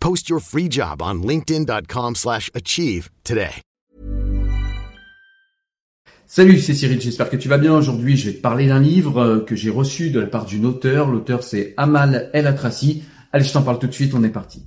Post your free job on slash achieve today. Salut, c'est Cyril, j'espère que tu vas bien. Aujourd'hui, je vais te parler d'un livre euh, que j'ai reçu de la part d'une auteure. L'auteur, c'est Amal El Atrassi. Allez, je t'en parle tout de suite, on est parti.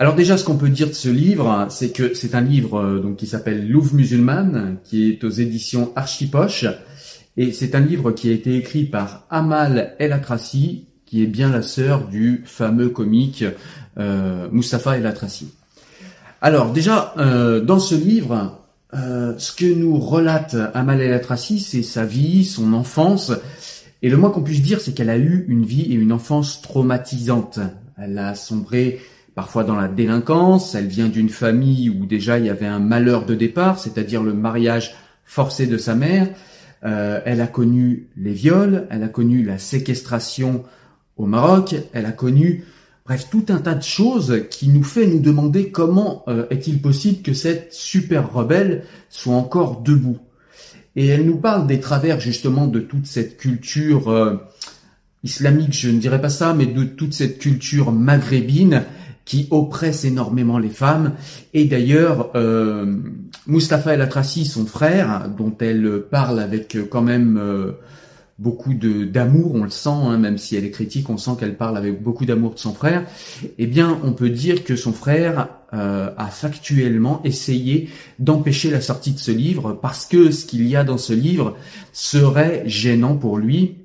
Alors déjà, ce qu'on peut dire de ce livre, c'est que c'est un livre euh, donc qui s'appelle Louvre musulmane, qui est aux éditions Archipoche, et c'est un livre qui a été écrit par Amal El Atrassi, qui est bien la sœur du fameux comique euh, Mustapha El Atrassi. Alors déjà, euh, dans ce livre, euh, ce que nous relate Amal El Atrassi, c'est sa vie, son enfance, et le moins qu'on puisse dire, c'est qu'elle a eu une vie et une enfance traumatisantes. Elle a sombré parfois dans la délinquance, elle vient d'une famille où déjà il y avait un malheur de départ, c'est-à-dire le mariage forcé de sa mère. Euh, elle a connu les viols, elle a connu la séquestration au Maroc, elle a connu, bref, tout un tas de choses qui nous fait nous demander comment euh, est-il possible que cette super rebelle soit encore debout. Et elle nous parle des travers justement de toute cette culture euh, islamique, je ne dirais pas ça, mais de toute cette culture maghrébine qui oppresse énormément les femmes. Et d'ailleurs, euh, Mustapha El Atrassi, son frère, dont elle parle avec euh, quand même euh, beaucoup d'amour, on le sent, hein, même si elle est critique, on sent qu'elle parle avec beaucoup d'amour de son frère. Eh bien, on peut dire que son frère euh, a factuellement essayé d'empêcher la sortie de ce livre parce que ce qu'il y a dans ce livre serait gênant pour lui.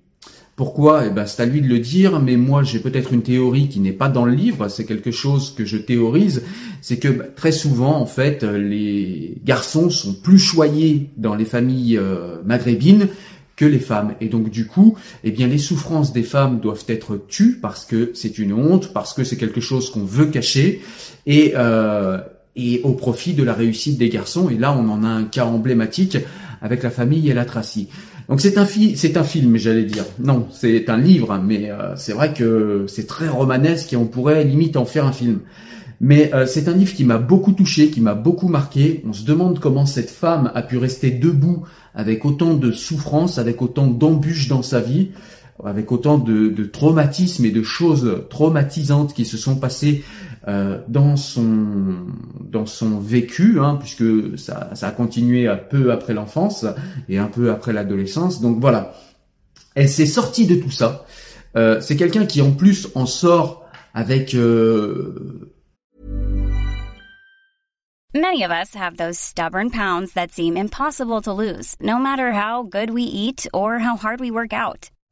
Pourquoi? Eh ben, c'est à lui de le dire, mais moi j'ai peut-être une théorie qui n'est pas dans le livre, c'est quelque chose que je théorise, c'est que bah, très souvent en fait les garçons sont plus choyés dans les familles euh, maghrébines que les femmes. Et donc du coup, eh bien les souffrances des femmes doivent être tues parce que c'est une honte, parce que c'est quelque chose qu'on veut cacher et euh, et au profit de la réussite des garçons. Et là, on en a un cas emblématique avec la famille El Atrassi. Donc c'est un film, j'allais dire. Non, c'est un livre, mais euh, c'est vrai que c'est très romanesque et on pourrait limite en faire un film. Mais euh, c'est un livre qui m'a beaucoup touché, qui m'a beaucoup marqué. On se demande comment cette femme a pu rester debout avec autant de souffrance, avec autant d'embûches dans sa vie. Avec autant de, de traumatismes et de choses traumatisantes qui se sont passées euh, dans son dans son vécu, hein, puisque ça, ça a continué un peu après l'enfance et un peu après l'adolescence. Donc voilà, elle s'est sortie de tout ça. Euh, c'est quelqu'un qui en plus en sort avec euh, Many of us have those stubborn pounds that seem impossible to lose, no matter how good we eat or how hard we work out.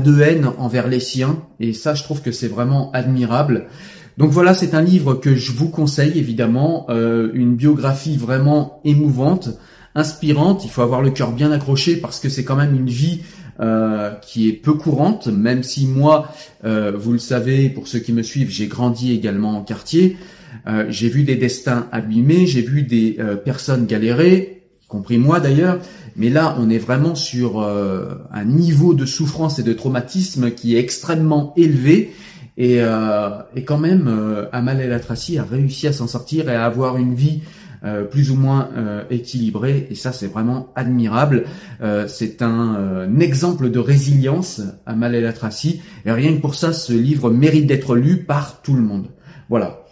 de haine envers les siens, et ça je trouve que c'est vraiment admirable. Donc voilà, c'est un livre que je vous conseille évidemment, euh, une biographie vraiment émouvante, inspirante. Il faut avoir le cœur bien accroché parce que c'est quand même une vie euh, qui est peu courante, même si moi, euh, vous le savez, pour ceux qui me suivent, j'ai grandi également en quartier. J'ai vu des destins abîmés, j'ai vu des personnes galérer, compris moi d'ailleurs. Mais là, on est vraiment sur euh, un niveau de souffrance et de traumatisme qui est extrêmement élevé. Et, euh, quand même, euh, Amal El Atrassi a réussi à s'en sortir et à avoir une vie euh, plus ou moins euh, équilibrée. Et ça, c'est vraiment admirable. C'est un, exemple de résilience, Amal El Atrassi. Et rien que pour ça, ce livre mérite d'être lu par tout le monde. Voilà.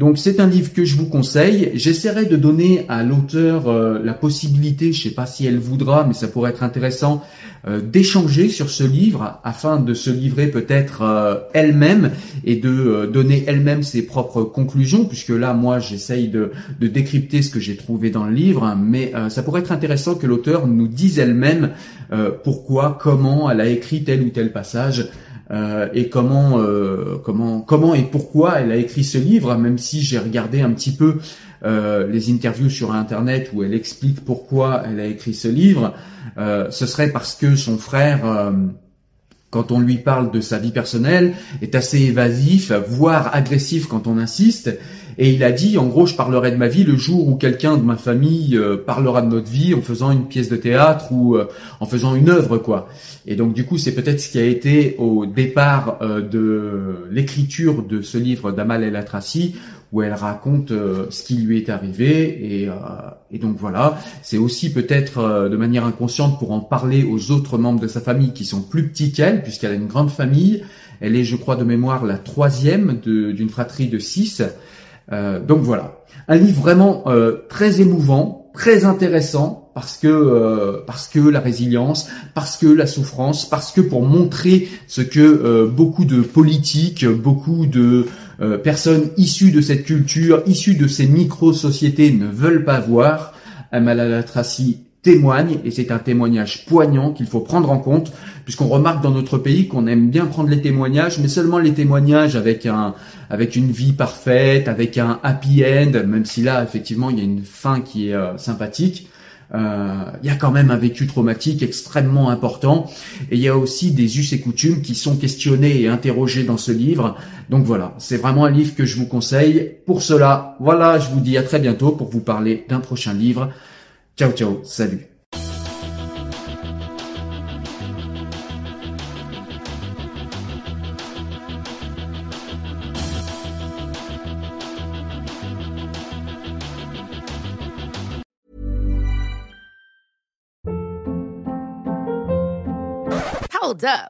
Donc c'est un livre que je vous conseille. J'essaierai de donner à l'auteur euh, la possibilité, je sais pas si elle voudra, mais ça pourrait être intéressant, euh, d'échanger sur ce livre afin de se livrer peut-être euh, elle-même et de donner elle-même ses propres conclusions, puisque là moi j'essaye de, décrypter ce que j'ai trouvé dans le livre, hein, mais ça pourrait être intéressant que l'auteur nous dise elle-même pourquoi, comment elle a écrit tel ou tel passage. Euh, et comment, euh, comment, comment et pourquoi elle a écrit ce livre, même si j'ai regardé un petit peu euh, les interviews sur Internet où elle explique pourquoi elle a écrit ce livre. Ce serait parce que son frère, quand on lui parle de sa vie personnelle, est assez évasif, voire agressif quand on insiste. Et il a dit, en gros, je parlerai de ma vie le jour où quelqu'un de ma famille euh, parlera de notre vie en faisant une pièce de théâtre ou euh, en faisant une œuvre, quoi. Et donc, du coup, c'est peut-être ce qui a été au départ euh, de l'écriture de ce livre d'Amal El Atrassi, où elle raconte euh, ce qui lui est arrivé. Et, euh, et donc voilà, c'est aussi peut-être euh, de manière inconsciente pour en parler aux autres membres de sa famille qui sont plus petits qu'elle, puisqu'elle a une grande famille. Elle est, je crois, de mémoire la troisième d'une fratrie de six. Euh, donc voilà, un livre vraiment euh, très émouvant, très intéressant parce que euh, parce que la résilience, parce que la souffrance, parce que pour montrer ce que beaucoup de politiques, beaucoup de personnes issues de cette culture, issues de ces micro-sociétés ne veulent pas voir. Amal Al-Atrassi témoigne et c'est un témoignage poignant qu'il faut prendre en compte puisqu'on remarque dans notre pays qu'on aime bien prendre les témoignages mais seulement les témoignages avec un avec une vie parfaite avec un happy end même si là effectivement il y a une fin qui est euh, sympathique. Euh, il y a quand même un vécu traumatique extrêmement important et il y a aussi des us et coutumes qui sont questionnés et interrogés dans ce livre. Donc voilà c'est vraiment un livre que je vous conseille. Pour cela voilà je vous dis à très bientôt pour vous parler d'un prochain livre Ciao, ciao, salut. Hold up.